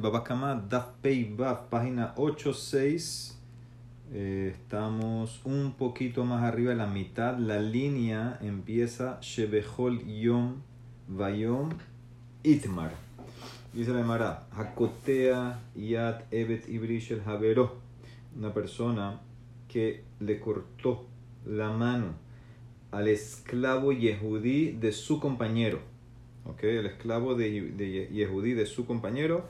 Babakama, Daf Pei página 86. Eh, estamos un poquito más arriba de la mitad. La línea empieza Shebehol Yom Vayom Itmar. Dice la Emara, Hakotea Yat Evet Ibrishel Havero. Una persona que le cortó la mano al esclavo Yehudí de su compañero. ¿Ok? El esclavo de, de Yehudí de su compañero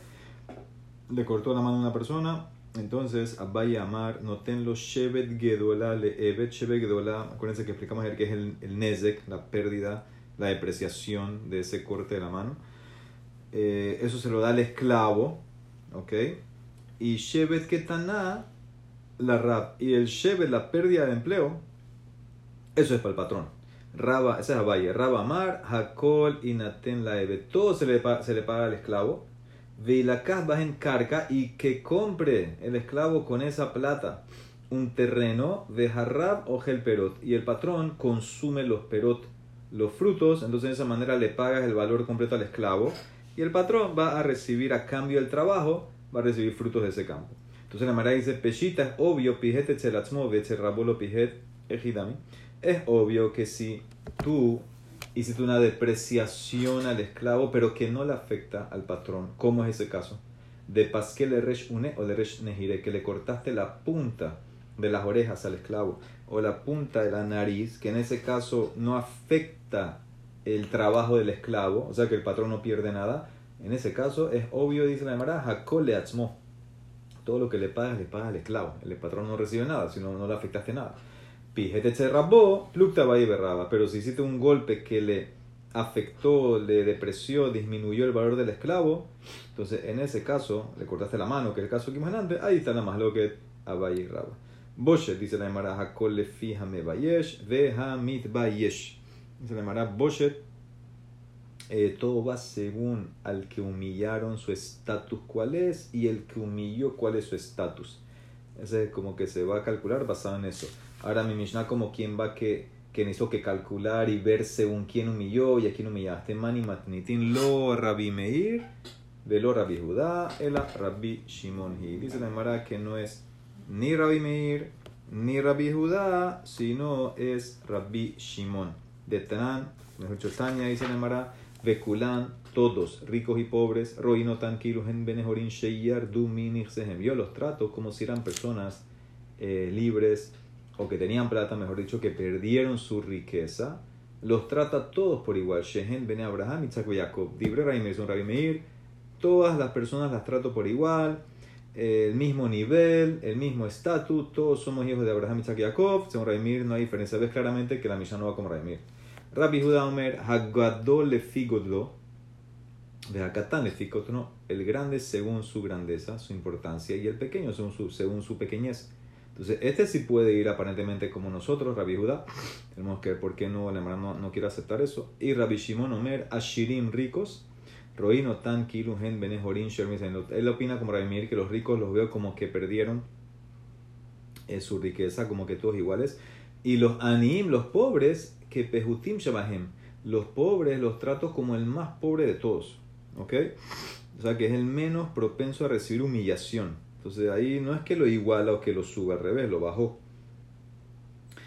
le cortó la mano a una persona. Entonces, Abay Amar, notenlo Shevet Gedola le Evet Shevet Gedola. Acuérdense que explicamos ayer que es el, Nezek, la pérdida, la depreciación de ese corte de la mano. Eh, eso se lo da al esclavo, ¿ok? Y Shevet Ketaná, la Rab. Y el Shevet, la pérdida de empleo, eso es para el patrón. Raba, esa es Abaye. Raba Mar, Hakol y Naten Laebe. Todo se le, se le paga al esclavo. Veilakaz va en carga y que compre el esclavo con esa plata un terreno de Harrab o Gel Perot. Y el patrón consume los perot, los frutos. Entonces de esa manera le pagas el valor completo al esclavo. Y el patrón va a recibir a cambio del trabajo, va a recibir frutos de ese campo. Entonces la Mara dice, Peshita es obvio, pijet etzelatzmo, rabolo pijet ejidami es obvio que si tú hiciste una depreciación al esclavo, pero que no le afecta al patrón, ¿cómo es ese caso? De pasquel resh une o de resh nehire, que le cortaste la punta de las orejas al esclavo o la punta de la nariz, que en ese caso no afecta el trabajo del esclavo, o sea que el patrón no pierde nada. En ese caso es obvio, dice la Gemara, hakole atzmo. Todo lo que le pagas, le pagas al esclavo. El patrón no recibe nada, si no, no le afectaste nada. Pero si hiciste un golpe que le afectó, le depreció, disminuyó el valor del esclavo, entonces en ese caso le cortaste la mano, que es el caso que más adelante, ahí está nada más lo que Abaye y Raba. Boshet, dice la Emara, Hakol le fijame bayesh, veja mit bayesh. Dice la Emara, Boshet, eh, todo va según al que humillaron su estatus cuál es y el que humilló cuál es su estatus. Ese es como que se va a calcular basado en eso. Ahora mi Mishnah como quien va que, que necesito que calcular y ver según quién humilló y a quién humillaste. Mani matnitin lo Rabbi Meir, velo Rabbi Judá, el Rabbi Shimon Hi. Dice la Emara que no es ni Rabbi Meir ni Rabbi Judá, sino es Rabbi Shimon. De Tanán, mejor Tania dice la Emara, Vekulán, todos, ricos y pobres, Roino tranquilos en Benejorin Sheyar, Sehem. Yo los trato como si eran personas eh, libres o que tenían plata, mejor dicho, que perdieron su riqueza, los trata todos por igual. Shehen, Bene Abraham, Isaac Jacob. Dibre Raimir, Rabbi Meir, todas las personas las trato por igual, el mismo nivel, el mismo estatus, todos somos hijos de Abraham, y Jacob. Según Rabbi Meir no hay diferencia. Ves claramente que la misa no va como Rabbi Meir. Rabbi Judá Omer, Hagadol le figodlo, de Hakatán le no, el grande según su grandeza, su importancia, y el pequeño según su, según su pequeñez. Entonces, este sí puede ir aparentemente como nosotros, Rabbi Judá. Tenemos que ver por qué no, no, no quiere aceptar eso. Y Rabbi Shimon Omer, Ashirim ricos, Roino tan Kiluhen Benejorin Él opina como Rabbi Mir que los ricos los veo como que perdieron eh, su riqueza, como que todos iguales. Y los Anim, los pobres, que Pejutim Shabahem, los pobres los trato como el más pobre de todos. ¿Ok? O sea que es el menos propenso a recibir humillación. Entonces ahí no es que lo iguala o que lo suba, al revés, lo bajó.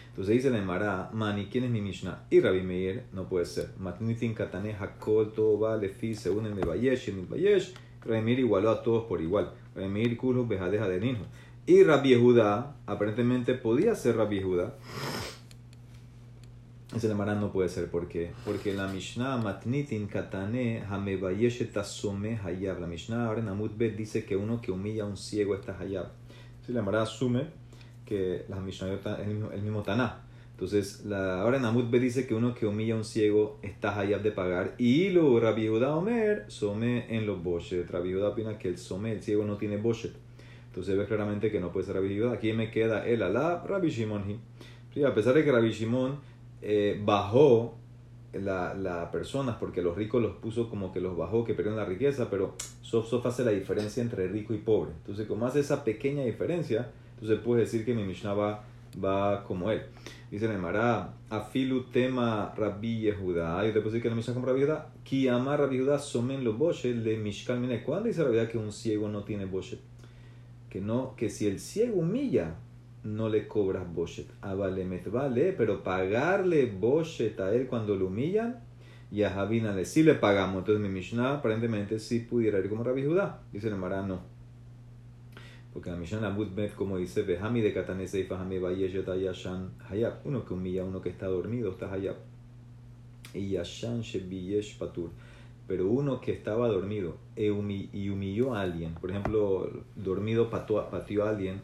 Entonces dice la Emara, Mani, ¿quién es mi Mishnah? Y Rabbi Meir, no puede ser. Matnitin katane hakol va lefi según el Mebayesh y el Mebayesh. Rabbi Meir igualó a todos por igual. Rabbi Meir kulo bejadeja de. Y Rabbi Yehuda, aparentemente podía ser Rabbi Yehuda. Ese Emara no puede ser. ¿Por qué? Porque la Mishnah matnitin katane hamebayesh tasome hayab. La Mishnah ahora en Amud Bet dice que uno que humilla a un ciego está hayab. Si la Emara asume que la Mishnah es el mismo, el mismo Taná. Entonces, la, ahora en Amud Bet dice que uno que humilla a un ciego está hayab de pagar. Y lo Rabbi Yehuda Omer, some en los boshet. Rabbi Yehuda opina que el some, el ciego no tiene boshet. Entonces ve claramente que no puede ser Rabbi Yehuda. Aquí me queda el alab, Rabbi Shimon. Sí, a pesar de que Rabbi Shimon eh, bajó la, la personas, porque los ricos los puso como que los bajó, que perdieron la riqueza, pero Sof Sof hace la diferencia entre rico y pobre. Entonces, como hace esa pequeña diferencia, entonces puedes decir que mi Mishnah va, va como él. Dice Emara, afilu tema Rabbi Yehuda. Yo te puedo decir que la Mishnah como Rabbi Yehuda. Ki amar Rabbi Yehuda somen lo boshet le mishkal mine. ¿Cuándo dice Rabbi Yehuda que un ciego no tiene boshet? Que no, que si el ciego humilla, no le cobras boshet. Avalemet vale, pero pagarle boshet a él cuando lo humillan, y a Javina le sí le pagamos. Entonces mi Mishnah aparentemente sí pudiera ir como Rabbi Judá. Dice el Emara, no. Porque la Mishnah Bet, como dice, Behami de Katanese y Fahami Yashan Hayab. Uno que humilla, uno que está dormido, está Hayab. Y Yashan Shebiyesh Patur. Pero uno que estaba dormido e y humilló a alguien, por ejemplo, dormido pateó a alguien,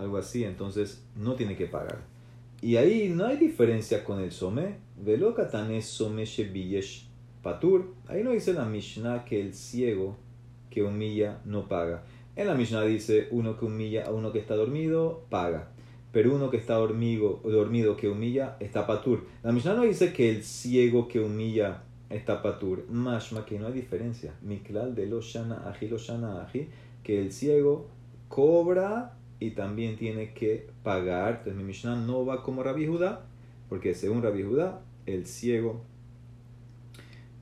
algo así, entonces no tiene que pagar. Y ahí no hay diferencia con el some. Velo Katanes Some Shebiyesh Patur. Ahí no dice la Mishnah que el ciego que humilla no paga. En la Mishnah dice, uno que humilla a uno que está dormido, paga. Pero uno que está dormido, dormido que humilla, está patur. La Mishnah no dice que el ciego que humilla está patur. Mashma que no hay diferencia. Miklal de lo shana aji lo shana aji. Que el ciego cobra y también tiene que pagar. Entonces mi Mishnah no va como Rabbi Judá. Porque según Rabbi Judá, el ciego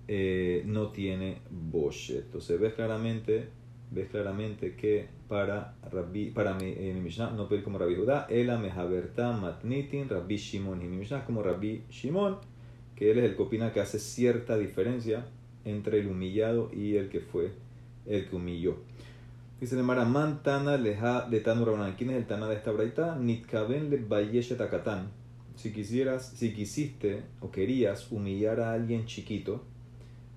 eh, no tiene boshet. Entonces ves claramente ves claramente que para, Rabbi, para mi, eh, mi Mishnah no puede ir como Rabbi Judá, Ela Mehaberta Matnitin Rabbi Shimon. Y mi Mishnah es como Rabbi Shimon, que él es el que opina que hace cierta diferencia entre el humillado y el que fue el que humilló. Dice el Mara, Tana leha de Tanurabanan. ¿Quién es el Tana de esta braita? Nitkaben le bayeshet Si quisieras, si quisiste o querías humillar a alguien chiquito,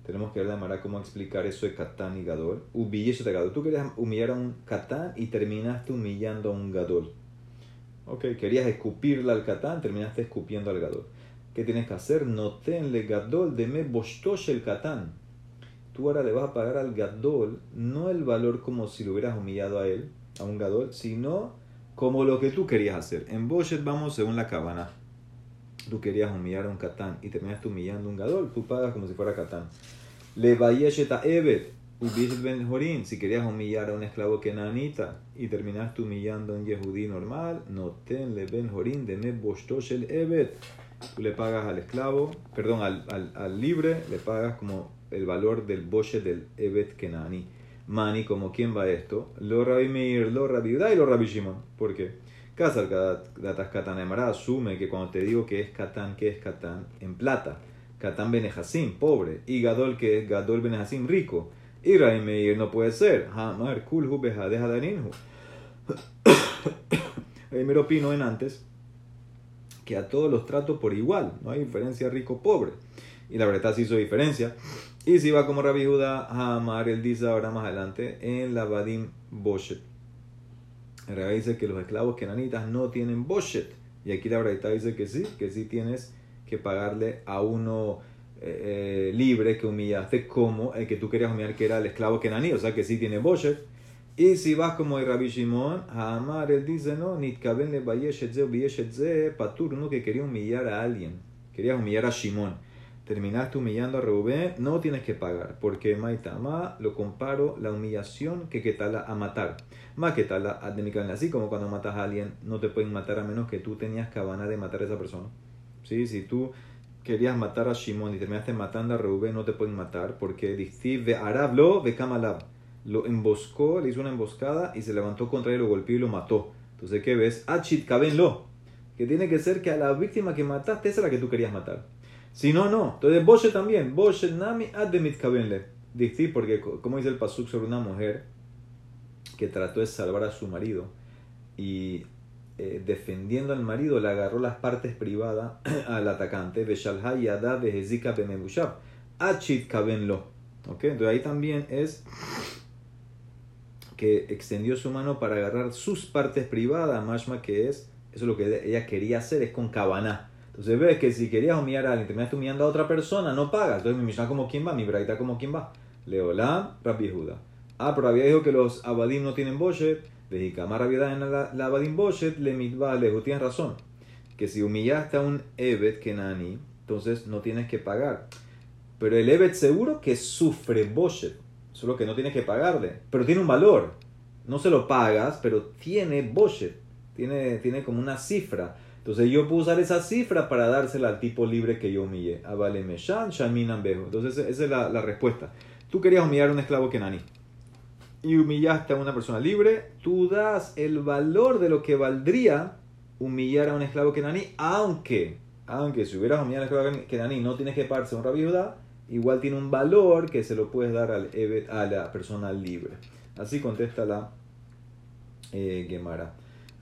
tenemos que ver de manera cómo explicar eso de Catán y Gadol. de Gadol. Tú querías humillar a un Catán y terminaste humillando a un Gadol. Ok, querías escupirle al Catán, terminaste escupiendo al Gadol. ¿Qué tienes que hacer? Notenle Gadol de me bostosh el Catán. Tú ahora le vas a pagar al Gadol no el valor como si lo hubieras humillado a él, a un Gadol, sino como lo que tú querías hacer. En Boshet vamos según la cabana tú querías humillar a un catán y terminaste humillando a un gadol, tú pagas como si fuera catán. Le vayesheta evet, ben jorin, si querías humillar a un esclavo kenanita y terminaste humillando a un yehudí normal, no tenle ben jorin de me el evet. Tú le pagas al esclavo, perdón, al, al, al, libre, le pagas como el valor del boshe del evet kenani. Mani, como quién va esto? Lo Rabbi Meir, lo Rabbi y lo Rabbi Shimon. ¿Por qué? Casa Datas asume que cuando te digo que es Katan, que es Katan, en plata. Katan Benehasim, pobre. Y Gadol, que es Gadol Benehasim, rico. Y Meir no puede ser. Hamar Kulhu Behadeja Daninhu. Primero opino en antes que a todos los trato por igual. No hay diferencia rico-pobre. Y la verdad sí hizo diferencia. Y si va como Rabbi Judá, Hamar, él dice ahora más adelante, en la Badim Boshet en realidad dice que los esclavos kenanitas no tienen boshet. Y aquí la verdad dice que sí, que sí tienes que pagarle a uno eh, eh, libre que humillaste como el que tú querías humillar que era el esclavo kenaní, o sea que sí tiene boshet. Y si vas como el Rabbi Shimon, Hamar, él dice, no, nitkaben le patur, uno que quería humillar a alguien, quería humillar a Shimon terminaste humillando a Reubén, no tienes que pagar, porque Maitama lo comparo la humillación que tal a matar. Más que tal así como cuando matas a alguien, no te pueden matar a menos que tú tenías cabana de matar a esa persona. ¿Sí? Si tú querías matar a Shimon y terminaste matando a Reubén, no te pueden matar, porque ve Arablo ve Kamalab. Lo emboscó, le hizo una emboscada y se levantó contra él, lo golpeó y lo mató. Entonces, ¿qué ves? Achit lo Que tiene que ser que a la víctima que mataste, esa es la que tú querías matar. Si no, no. Entonces, Boshe también. Boshe nami ademit kabenle. Dice, porque como dice el pasuk sobre una mujer que trató de salvar a su marido y eh, defendiendo al marido le agarró las partes privadas al atacante. Beshalha yada behezika bemebushab. Achit kabenlo. ¿Ok? Entonces ahí también es que extendió su mano para agarrar sus partes privadas, mashma que es, eso es lo que ella quería hacer, es con cabana. Entonces ves que si querías humillar a alguien, terminaste humillando a otra persona, no pagas. Entonces mi Mishnah como quién va, mi Braita como quién va. Leolá, Rabbi Yehuda. Ah, pero había dicho que los abadim no tienen boshet. Vejikama Rabbiada en la, abadim boshet, le mitba lejo. Tienes razón. Que si humillaste a un Evet Kenani, entonces no tienes que pagar. Pero el Evet seguro que sufre boshet. Solo que no tienes que pagarle. Pero tiene un valor. No se lo pagas, pero tiene boshet. Tiene, tiene como una cifra. Entonces yo puedo usar esa cifra para dársela al tipo libre que yo humillé. Avale meshan, shaminan bejo. Entonces esa es la, la, respuesta. Tú querías humillar a un esclavo kenaní y humillaste a una persona libre, tú das el valor de lo que valdría humillar a un esclavo kenaní, aunque, aunque si hubieras humillado a un esclavo kenaní no tienes que pagarse un rabí igual tiene un valor que se lo puedes dar al, a la persona libre. Así contesta la eh, Gemara.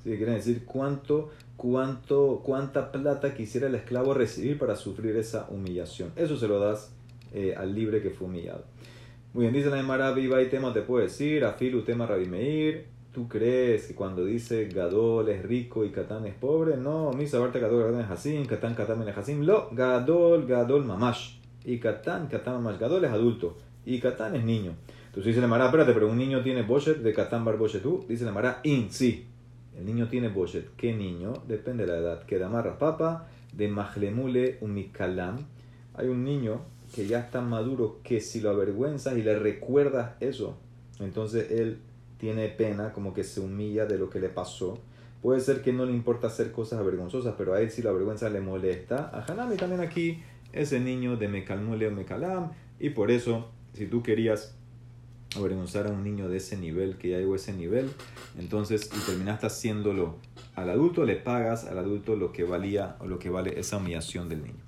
Si quieren decir cuánto, cuánto, cuánta plata quisiera el esclavo recibir para sufrir esa humillación. Eso se lo das eh, al libre que fue humillado. Muy bien, dice la Gemara, viva y tema te puede decir, afilu tema Rabimeir. ¿Tú crees que cuando dice Gadol es rico y Catán es pobre? No, misa Barta Gadol Gadol es Hasim, Catán Catán es Hasim. Lo, Gadol Gadol Mamash. Y Catán Catán Mamash. Gadol es adulto y Catán es niño. Entonces dice la Mara, espérate, pero un niño tiene Boshet de Catán Bar tú. Dice la Mara, in, sí. El niño tiene Boshet. ¿Qué niño? Depende de la edad. Que Damarra Papa, de Mahlemule Umikalam. Hay un niño que ya está maduro que si lo avergüenzas y le recuerdas eso, entonces él tiene pena, como que se humilla de lo que le pasó. Puede ser que no le importa hacer cosas avergonzosas, pero a él si la vergüenza le molesta. A Hanami también aquí, ese niño de Mekalmule o Mekalam, y por eso, si tú querías avergonzar a un niño de ese nivel, que ya llegó a ese nivel, entonces, y terminaste haciéndolo al adulto, le pagas al adulto lo que valía o lo que vale esa humillación del niño.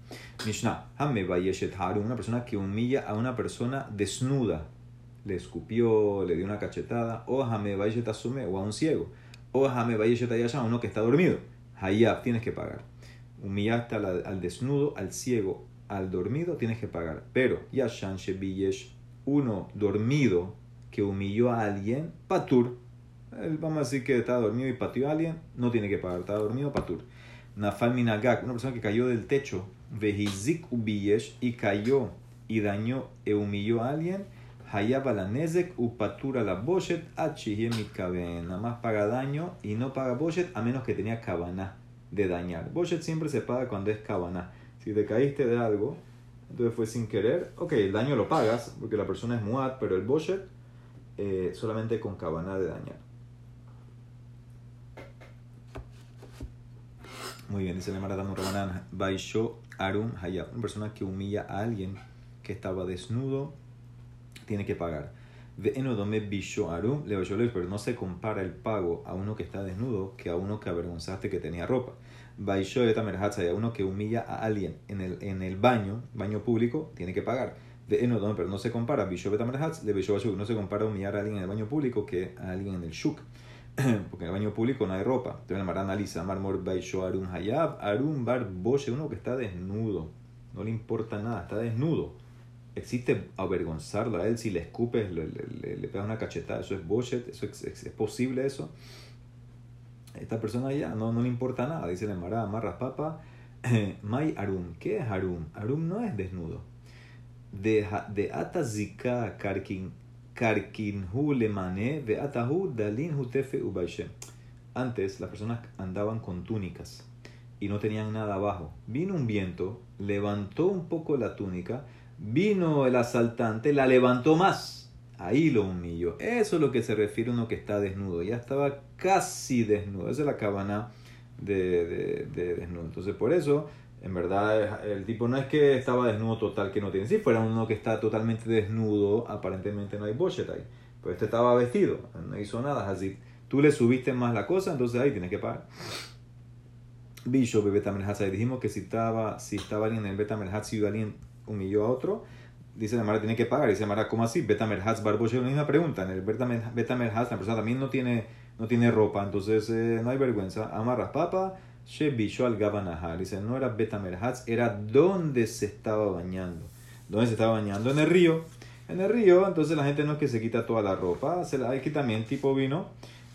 Mishnah, una persona que humilla a una persona desnuda, le escupió, le dio una cachetada, o o a un ciego, o Hame a uno que está dormido. Hayab, tienes que pagar. Humillaste al, al desnudo, al ciego, al dormido, tienes que pagar. Pero, Yashan Shebiyesh, uno dormido que humilló a alguien, patur. vamos a decir que está dormido y pateó a alguien, no tiene que pagar, está dormido, patur. Nafal Minagak, una persona que cayó del techo, vehizik ubiyesh, y cayó y dañó e humilló a alguien, hayab nezek upatura la boshet Nada más paga daño y no paga boshet a menos que tenía cabana de dañar. Boshet siempre se paga cuando es cabana. Si te caíste de algo, entonces fue sin querer. Ok, el daño lo pagas porque la persona es muad, pero el boshet eh, solamente con cabana de dañar. Muy bien, dice la Maratán Rabanán, Baisho Arum Hayab. Una persona que humilla a alguien que estaba desnudo tiene que pagar. Enodome Bisho Arum le pero no se compara el pago a uno que está desnudo que a uno que avergonzaste que tenía ropa. A uno que humilla a alguien en el, en el baño, baño público, tiene que pagar. De Enodome, pero no se compara de no se compara humillar a alguien en el baño público que a alguien en el shuk. porque en el baño público no hay ropa. Entonces Mara analiza, Marmor Arun Hayab, Arun Bar Boshe, uno que está desnudo, no le importa nada, está desnudo. Existe avergonzarlo a él si le escupes, le, le, le, pegas una cachetada, eso es Boshet, eso es, es, posible eso. Esta persona ya no, no le importa nada, dice la Mara, amarras papa, Mai Arun, ¿qué es Arun? Arun no es desnudo. De, de Atazika Karkin antes las personas andaban con túnicas y no tenían nada abajo. Vino un viento, levantó un poco la túnica, vino el asaltante, la levantó más. Ahí lo humilló. Eso es lo que se refiere a uno que está desnudo. Ya estaba casi desnudo. Esa es la cabana de, de, de desnudo. Entonces por eso en verdad, el tipo no es que estaba desnudo total, que no tiene. Si fuera uno que está totalmente desnudo, aparentemente no hay bochet ahí. Pero este estaba vestido, no hizo nada. Así, tú le subiste más la cosa, entonces ahí tienes que pagar. Bishop y Dijimos que si estaba, si estaba alguien en el Betamerhatz y alguien humilló a otro, dice la Mara tiene que pagar. Dice la Mara, ¿cómo así? Betamerhatz, Barboshe, la misma pregunta. En el la persona también no tiene, no tiene ropa, entonces eh, no hay vergüenza. Amarras papa al Gabanahar. Dice, no era Betamerhatz, era donde se estaba bañando. ¿Dónde se estaba bañando? En el río. En el río, entonces la gente no es que se quita toda la ropa. Se, aquí también tipo vino,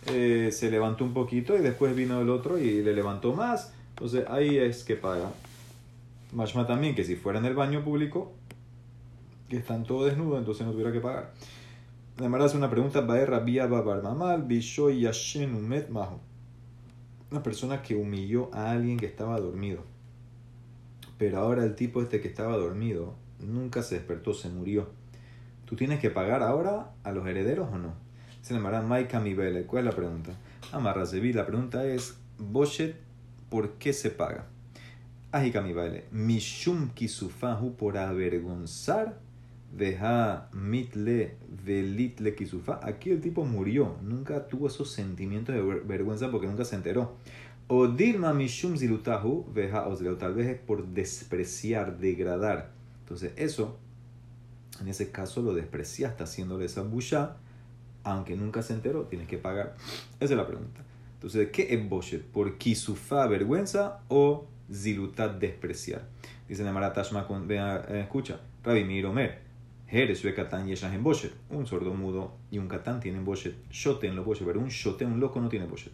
eh, se levantó un poquito y después vino el otro y le levantó más. Entonces ahí es que paga. Mashma también, que si fuera en el baño público, que están todos desnudos, entonces no tuviera que pagar. Además hace una pregunta, una persona que humilló a alguien que estaba dormido. Pero ahora el tipo este que estaba dormido nunca se despertó, se murió. ¿Tú tienes que pagar ahora a los herederos o no? Se llamará Maika Mibele. ¿Cuál es la pregunta? Amarrasevi. La pregunta es, Boshet ¿por qué se paga? Ajikami vale. Mishum kisufahu por avergonzar. Deja mitle velitle kisufa. Aquí el tipo murió. Nunca tuvo esos sentimientos de vergüenza porque nunca se enteró. O Mishum Zilutahu, veja tal vez es por despreciar, degradar. Entonces, eso, en ese caso lo despreciaste haciéndole esa busha, aunque nunca se enteró, tienes que pagar. Esa es la pregunta. Entonces, ¿qué es Boshet? ¿Por Kisufa, vergüenza o Zilutat, despreciar? Dice Namara Tashma, eh, escucha, Rabbi Miromer. Jerez ve Katán y en Boshet. Un sordo mudo y un Katán tienen Boshet. Shote en los Boshet, pero un Shote, un loco, no tiene Boshet.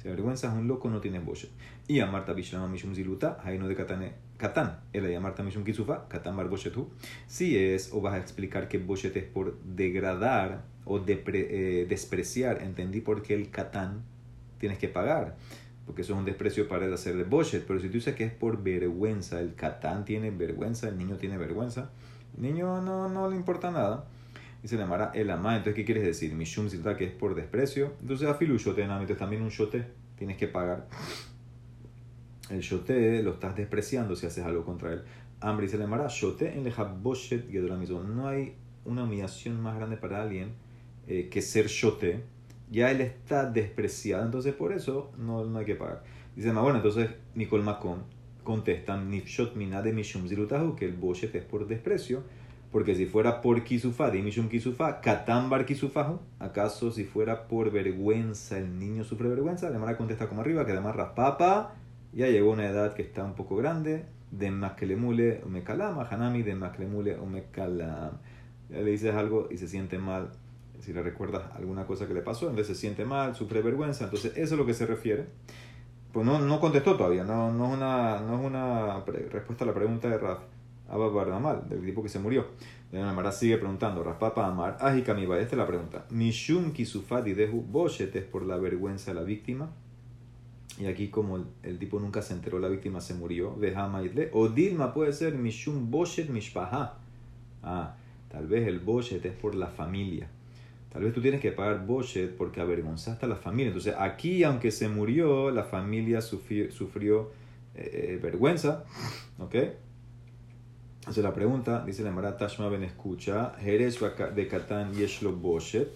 Si avergüenzas un loco, no tiene boshet. Y a Marta Bishlama Mishum Ziluta, no de Katane, Katán. Él a Marta Mishum Kisufa, Katán Bar Boshetu. Si es, o vas a explicar que boshet es por degradar o eh, despreciar, entendí por qué el Katán tienes que pagar. Porque eso es un desprecio para hacer de boshet. Pero si tú dices que es por vergüenza, el Katán tiene vergüenza, el niño tiene vergüenza, el niño no, no le importa nada y se llamará el amá. Entonces, ¿qué quieres decir? Mishum silta que es por desprecio. Entonces, afilu shote entonces también un shote tienes que pagar. El shote lo estás despreciando si haces algo contra él. Y se llamará shote en boshet No hay una humillación más grande para alguien eh, que ser shote. Ya él está despreciado, entonces por eso no, no hay que pagar. Dice, bueno, entonces Nicole Macon contestan, Nifshot mina de Mishum Zilutahu, que el boshet es por desprecio porque si fuera por Kisufa, Dimishum Kisufa, Katambar Kisufahu, ¿acaso si fuera por vergüenza el niño sufre vergüenza? Además contesta como arriba, que además Raspapa ya llegó a una edad que está un poco grande, de Maklemule Umekalam, Hanami de Maklemule Umekalam. Le dices algo y se siente mal, si le recuerdas alguna cosa que le pasó, entonces se siente mal, sufre vergüenza, entonces eso es lo que se refiere. Pues no, no contestó todavía, no, no, es una, no es una respuesta a la pregunta de Raf. Abba del tipo que se murió. La Mara sigue preguntando, Raspapa Amar, Ajikamiba, esta es la pregunta. Mishum Kisufadi Dehu Boshet es por la vergüenza de la víctima. Y aquí, como el, tipo nunca se enteró, la víctima se murió. Vejama O Dilma puede ser Mishum Boshet Mishpaha. Ah, tal vez el Boshet es por la familia. Tal vez tú tienes que pagar Boshet porque avergonzaste a la familia. Entonces, aquí, aunque se murió, la familia sufrió, sufrió eh, eh, vergüenza. ¿Ok? Hace la pregunta, dice la Mara Tashma Ben escucha, Jerez de Catán Yeshlo Boshet,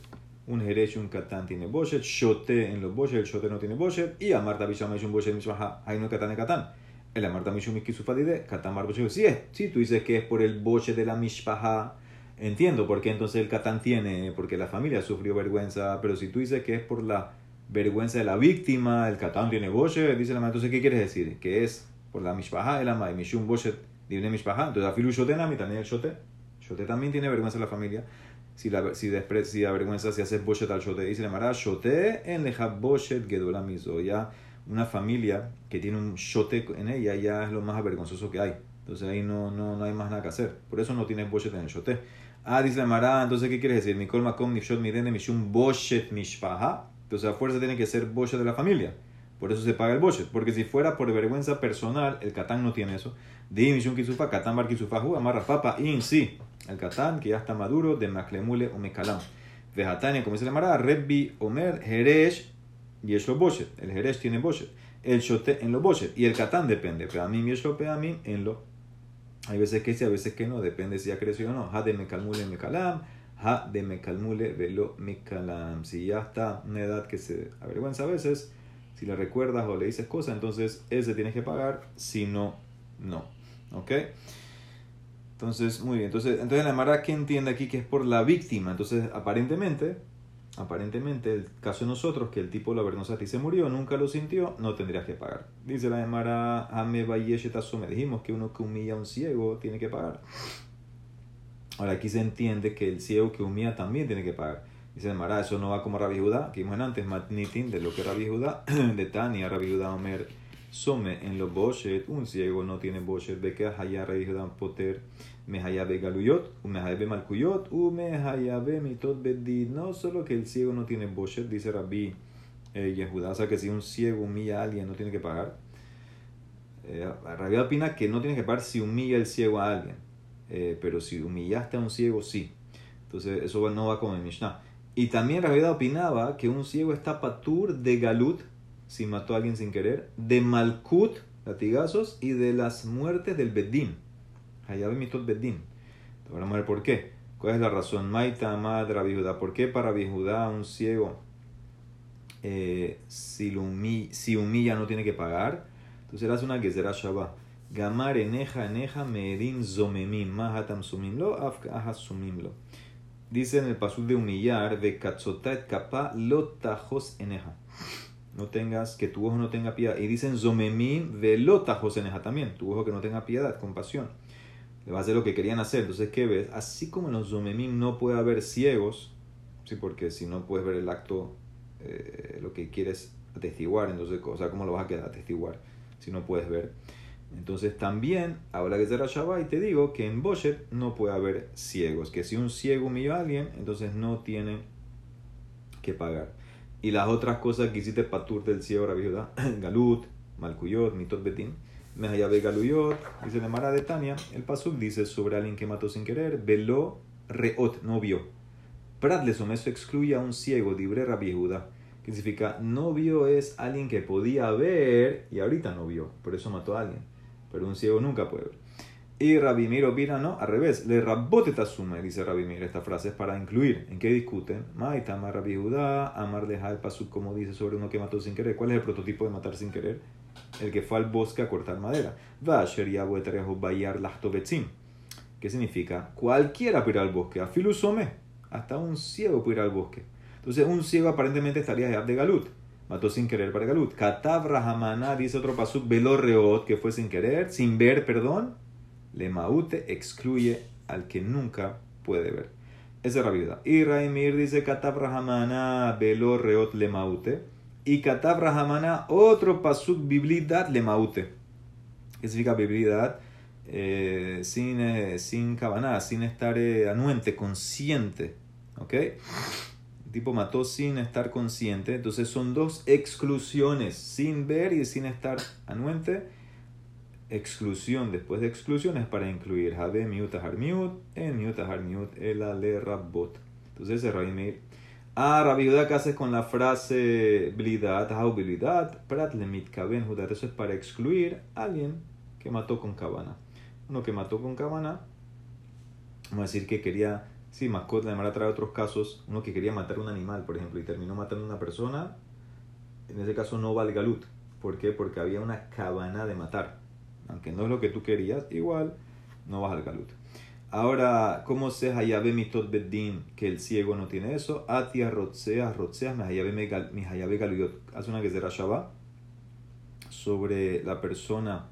un Jerez y un Catán tiene Boshet, Shote en los Boshet, el Shote no tiene Boshet, y Amarta Bishama un Boshet Mishmaha, hay no Catán de Catán. El Amarta Mishum Mikisufadide, Catán Mar Boshet, es, sí, tú dices que es por el Boshet de la Mishpaha, entiendo por qué entonces el Catán tiene, porque la familia sufrió vergüenza, pero si tú dices que es por la vergüenza de la víctima, el Catán tiene Boshet, dice la Mara, entonces ¿qué quieres decir? Que es por la Mishpaha, el Amai, Mishum Boshet Dibne Mishpaha. Entonces, Afilu Shotenami también el Shote. Shote también tiene vergüenza en la familia. Si la, si si vergüenza si haces Boshet al Shote. Dice la Mara, Shote en Leja Boshet Gedolamizo. Ya una familia que tiene un Shote en ella ya es lo más vergonzoso que hay. Entonces ahí no, no, no hay más nada que hacer. Por eso no tienes Boshet en el Shote. Ah, dice la Mara, entonces ¿qué quieres decir? Mikol Makom Nifshot Midene Mishum Boshet Mishpaha. Entonces a fuerza tiene que ser Boshet de la familia. Por eso se paga el boshet. Porque si fuera por vergüenza personal, el katán no tiene eso. Dimishun kisufa, katán bar kisufahu, amarra papa, in sí. El katán que ya está maduro, de maklemule o mekalam. Vejatania, como se llamará, Rebbi Omer, Jeresh, y es lo boshet. El Jeresh tiene boshet. El shote en lo boshet. Y el katán depende. Pero a mí, y es lo mí en lo. Hay veces que sí, a veces que no. Depende si ya creció o no. Ha de mekalmule mekalam. Ha de mekalmule velo mekalam. Si ya está una edad que se avergüenza a veces si le recuerdas o le dices cosas, entonces ese tienes que pagar, si no, no. ¿Ok? Entonces, muy bien. Entonces, entonces la Mara que entiende aquí que es por la víctima. Entonces, aparentemente, aparentemente, el caso de nosotros, que el tipo la vergonzaste y se murió, nunca lo sintió, no tendrías que pagar. Dice la Mara, Ame me dijimos que uno que humilla a un ciego tiene que pagar. Ahora aquí se entiende que el ciego que humilla también tiene que pagar. Dice Mará, eso no va como Rabbi Judá, que vimos antes, Matnitin, de lo que Rabbi Judá, de Tania, Rabbi Judá Omer, Some en los Boshet, un ciego no tiene Boshet, ve que haya Rabbi Judá Poter, me haya be Galuyot, me haya be Malkuyot, me haya be Mitot Bedid. No solo que el ciego no tiene Boshet, dice Rabbi eh, o que si un ciego humilla a alguien no tiene que pagar. Eh, Rabbi opina que no tiene que pagar si humilla el ciego a alguien, eh, pero si humillaste a un ciego, sí. Entonces eso no va con el Mishnah. Y también verdad opinaba que un ciego está patur de galut si mató a alguien sin querer, de Malkut, latigazos, y de las muertes del Beddin. Hayabe mitot Beddin. Vamos a ver por qué. ¿Cuál es la razón? Maita madra viuda. ¿Por qué para viuda un ciego, eh, si, humilla, no tiene que pagar? Entonces hace una será Shabbat. Gamar eneja eneja merin zomemim. Mahatam sumimlo, afka sumimlo. Dice en el pasul de humillar, de katzotat kapa lotajos eneja. No tengas, que tu ojo no tenga piedad. Y dicen zomemim ve lotajos eneja también. Tu ojo que no tenga piedad, compasión le va a hacer lo que querían hacer. Entonces, ¿qué ves? Así como en los Zomemim no puede haber ciegos, ¿sí? porque si no puedes ver el acto, eh, lo que quieres atestiguar, entonces, o ¿cómo lo vas a quedar atestiguar si no puedes ver? Entonces también, ahora que será Shabbat, te digo que en Boshet no puede haber ciegos, que si un ciego humilla a alguien, entonces no tiene que pagar. Y las otras cosas que hiciste patur del ciego, viuda Galut, Malkuyot, Mitot Betin, Mehayabe Galuyot, dice de Mara de Tania, el Pasuk dice sobre alguien que mató sin querer, veló reot, no vio. Prat eso excluye a un ciego, dibre Rabbi que significa no vio es alguien que podía ver y ahorita no vio, por eso mató a alguien. Pero un ciego nunca puede ver. Y Rabimir opina, no, al revés, le rabote tasume, dice Rabimir. Esta frase es para incluir. ¿En qué discuten? Maitama Rabbi Judá, amar el pasuk, como dice sobre uno que mató sin querer. ¿Cuál es el prototipo de matar sin querer? el que fue al bosque a cortar madera. ¿Qué significa? Cualquiera puede ir al bosque, a filusome, hasta un ciego puede ir al bosque. Entonces, un ciego aparentemente estaría de Galut, mató sin querer para Galut. Katav Rahamana, dice otro pasuk, Velorreot, que fue sin querer, sin ver, perdón. Le Maute excluye al que nunca puede ver. Esa es la vida. Y Raimir dice Katav Rahamana, Velorreot Le Maute y Katab Rahamana, otro pasuk biblidad le maute. ¿Qué significa biblidad? Eh, sin, eh, sin cabana, sin estar eh, anuente, consciente. ¿Ok? El tipo mató sin estar consciente. Entonces son dos exclusiones, sin ver y sin estar anuente. Exclusión después de exclusión es para incluir Habe miut miut, en miut miut, el ale rabbot. Entonces ese Raimir Ah, Rabbi ¿qué haces con la frase blidat, blidat, prat lemit kaben judat. Eso es para excluir a alguien que mató con cabana. Uno que mató con cabana, vamos a decir que quería, sí, mascota, además trae otros casos, uno que quería matar un animal, por ejemplo, y terminó matando a una persona, en ese caso no va al galut. ¿Por qué? Porque había una cabana de matar. Aunque no es lo que tú querías, igual no vas al galut. Ahora, ¿cómo se hayabe mitot beddin que el ciego no tiene eso? Atia rotzea, rotzea, me hayabe galuyot. Hace una que será Shabbat sobre la persona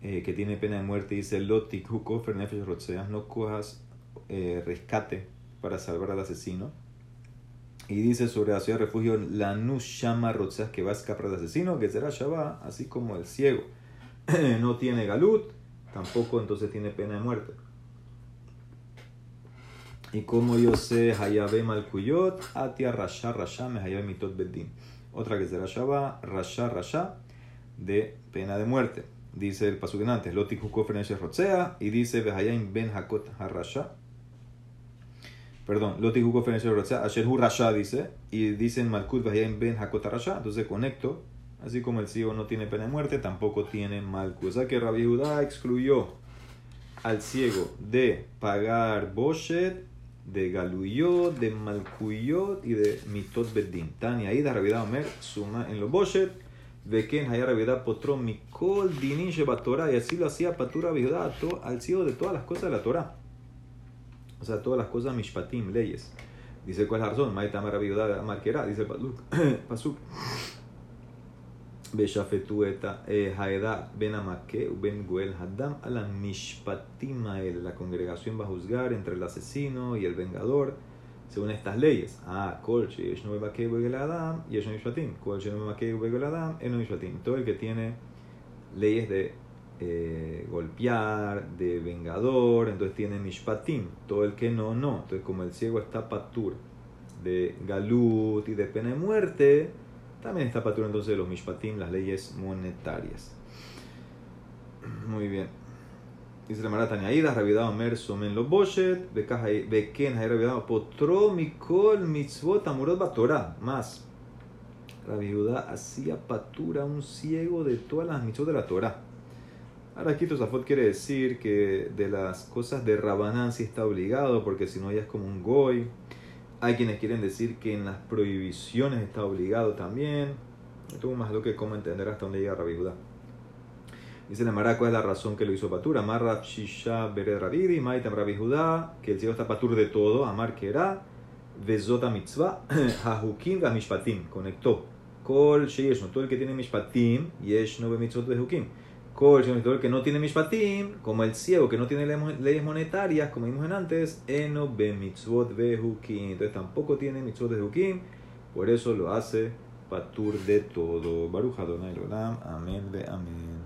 eh, que tiene pena de muerte. Dice, lotik hukofer nefesh rotzeas, no cojas eh, rescate para salvar al asesino. Y dice sobre la ciudad de refugio, la nushama rotzeas, que va a escapar al asesino, que será Shabbat, así como el ciego no tiene galut, tampoco entonces tiene pena de muerte. Y como yo sé, Hayabe Malkuyot, Atia Rasha Rasha, me Hayabe Mitot Beddin. Otra que será Shabbat, Rasha Rasha, de pena de muerte. Dice el pasuk antes, Loti Hukov Rotzea, y dice Behayim Ben Hakot Harasha. Perdón, Loti Hukov Rotzea, Asher Hu Rasha dice, y dice en Malkut Behayim Ben Hakot Harasha. Entonces conecto, así como el ciego no tiene pena de muerte, tampoco tiene Malkut. O sea que Rabbi Judá excluyó al ciego de pagar Boshet de Galuyot, de Malkuyot y de Mitot Beddin. Tania, Ida, Ravidad Omer, suma en los Boshet, de Ken Haya Ravidad Potro, Mikol, Dinin, Torah, y así lo hacía Patura Viuda al cielo de todas las cosas de la Torah. O sea, todas las cosas Mishpatim, leyes. Dice cuál es la razón, Maitama Ravidad Marquera, dice Pasuk. ושפטו את העדה בין המכה ובין גואל הדם על המשפטים האלה. La congregación va a juzgar entre el asesino y el vengador según estas leyes. Ah, כל שישנו במכה ובגל האדם, ישנו משפטים. כל שאינו במכה ובגל האדם, אינו משפטים. Todo el que tiene leyes de eh, golpear, de vengador, entonces tiene mishpatim. Todo el que no, no. Entonces como el ciego está patur de galut y de pena de muerte, también está patrón entonces de los mishpatim, las leyes monetarias. Muy bien. Dice la Maratania Aida, Ravidado Mer Somen lo Boshet, Beken Hay Ravidado Potro Mikol Mitzvot Amurot Batorah. Más. Rabbi Judá hacía patura un ciego de todas las mitzvot de la Torah. Ahora aquí Tosafot quiere decir que de las cosas de Rabanán sí está obligado, porque si no ya es como un goy. Hay quienes quieren decir que en las prohibiciones está obligado también. Tuvo más lo que cómo entender hasta dónde llega Rabbi Judá. Dice la Mara, ¿cuál es la razón que lo hizo patura? Amar Shisha Bered Rabidi, Maitam Rabbi Judá, que el ciego está patur de todo, Amar Kera, Vezota Mitzvah, Hahukim Mishpatim, conectó. Kol Sheyeshno, todo el que tiene Mishpatim, Yeshno Bemitzvot Behukim. Kol que no tiene Mishpatim, como el ciego que no tiene leyes monetarias, como vimos en antes, Eno Bemitzvot Behukim. Entonces tampoco tiene Mitzvot Behukim, por eso lo hace patur de todo. Baruch Adonai Olam, amén de amén.